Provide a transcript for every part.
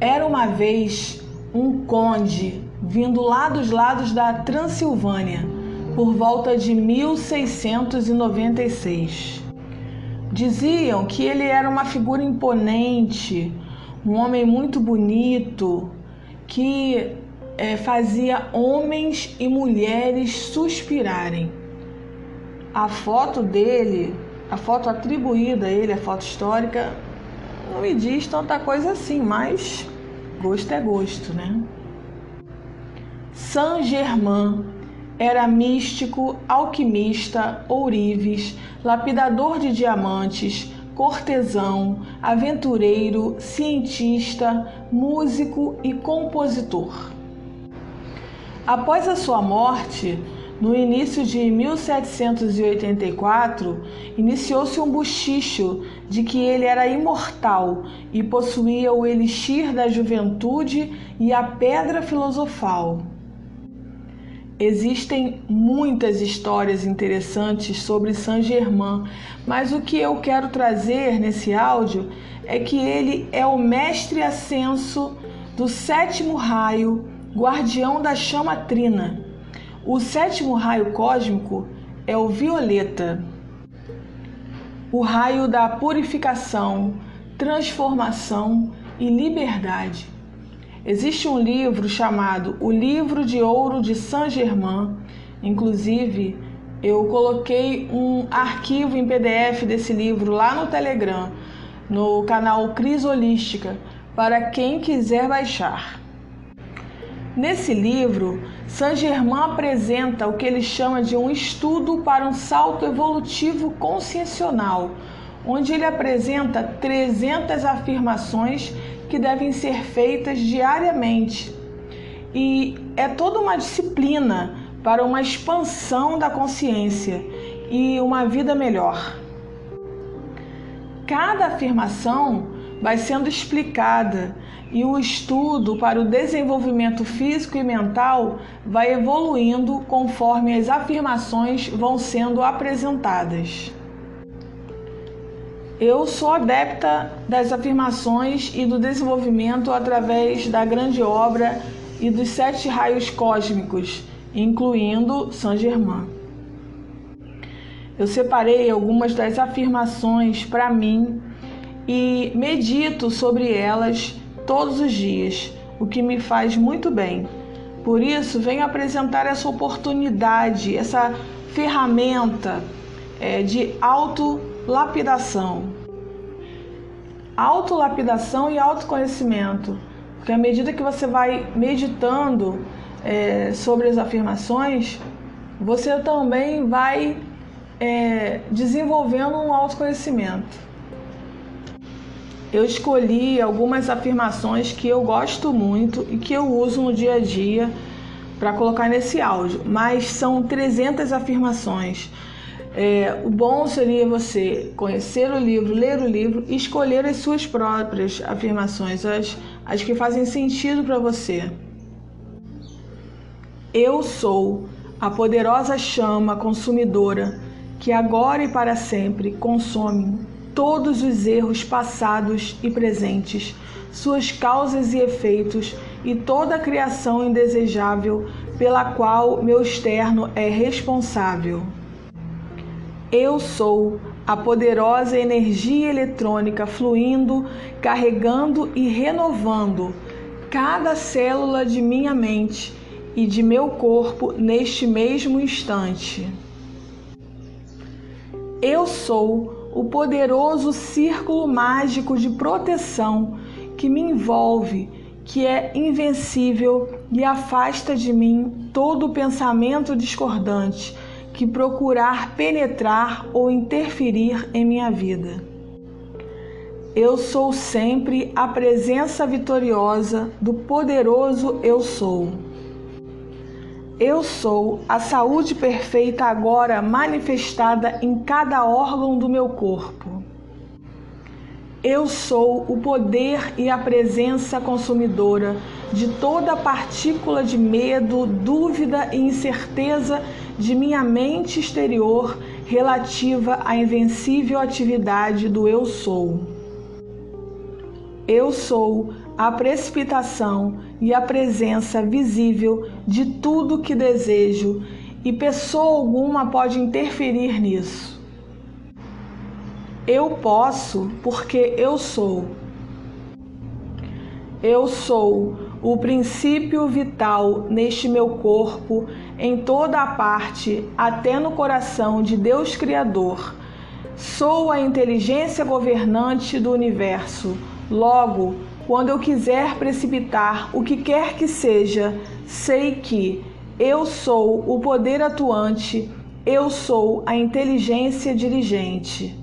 Era uma vez um conde vindo lá dos lados da Transilvânia por volta de 1696. Diziam que ele era uma figura imponente, um homem muito bonito, que é, fazia homens e mulheres suspirarem. A foto dele, a foto atribuída a ele, a foto histórica, não me diz tanta coisa assim, mas gosto é gosto, né? Saint Germain era místico, alquimista, ourives, lapidador de diamantes, cortesão, aventureiro, cientista, músico e compositor. Após a sua morte, no início de 1784, iniciou-se um bochicho de que ele era imortal e possuía o elixir da juventude e a pedra filosofal. Existem muitas histórias interessantes sobre Saint-Germain, mas o que eu quero trazer nesse áudio é que ele é o mestre ascenso do sétimo raio, guardião da chama trina. O sétimo raio cósmico é o violeta, o raio da purificação, transformação e liberdade. Existe um livro chamado O Livro de Ouro de Saint-Germain. Inclusive, eu coloquei um arquivo em PDF desse livro lá no Telegram, no canal Cris Holística, para quem quiser baixar. Nesse livro, Saint-Germain apresenta o que ele chama de um estudo para um salto evolutivo consciencial, onde ele apresenta 300 afirmações que devem ser feitas diariamente. E é toda uma disciplina para uma expansão da consciência e uma vida melhor. Cada afirmação vai sendo explicada e o estudo para o desenvolvimento físico e mental vai evoluindo conforme as afirmações vão sendo apresentadas. Eu sou adepta das afirmações e do desenvolvimento através da grande obra e dos sete raios cósmicos, incluindo Saint Germain. Eu separei algumas das afirmações para mim e medito sobre elas todos os dias, o que me faz muito bem. Por isso, venho apresentar essa oportunidade, essa ferramenta é, de autolapidação. Autolapidação e autoconhecimento. Porque à medida que você vai meditando é, sobre as afirmações, você também vai é, desenvolvendo um autoconhecimento. Eu escolhi algumas afirmações que eu gosto muito e que eu uso no dia a dia para colocar nesse áudio, mas são 300 afirmações. É, o bom seria você conhecer o livro, ler o livro e escolher as suas próprias afirmações, as, as que fazem sentido para você. Eu sou a poderosa chama consumidora que agora e para sempre consome todos os erros passados e presentes, suas causas e efeitos e toda a criação indesejável pela qual meu externo é responsável. Eu sou a poderosa energia eletrônica fluindo, carregando e renovando cada célula de minha mente e de meu corpo neste mesmo instante. Eu sou o poderoso círculo mágico de proteção que me envolve, que é invencível e afasta de mim todo pensamento discordante que procurar penetrar ou interferir em minha vida. Eu sou sempre a presença vitoriosa do poderoso Eu Sou. Eu sou a saúde perfeita agora manifestada em cada órgão do meu corpo. Eu sou o poder e a presença consumidora de toda partícula de medo, dúvida e incerteza de minha mente exterior relativa à invencível atividade do eu sou. Eu sou a precipitação e a presença visível de tudo que desejo, e pessoa alguma pode interferir nisso. Eu posso porque eu sou. Eu sou o princípio vital neste meu corpo, em toda a parte, até no coração de Deus Criador. Sou a inteligência governante do universo. Logo, quando eu quiser precipitar o que quer que seja, sei que eu sou o poder atuante, eu sou a inteligência dirigente.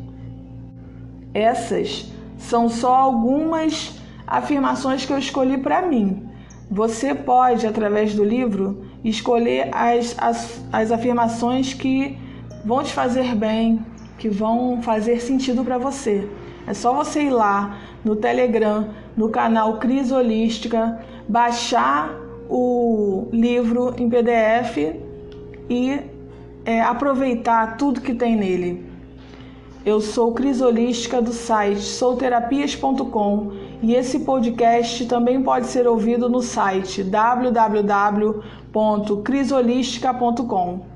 Essas são só algumas afirmações que eu escolhi para mim. Você pode, através do livro, escolher as, as, as afirmações que vão te fazer bem, que vão fazer sentido para você. É só você ir lá no Telegram, no canal Cris Holística, baixar o livro em PDF e é, aproveitar tudo que tem nele. Eu sou Cris Holística do site souterapias.com e esse podcast também pode ser ouvido no site www.crisolistica.com.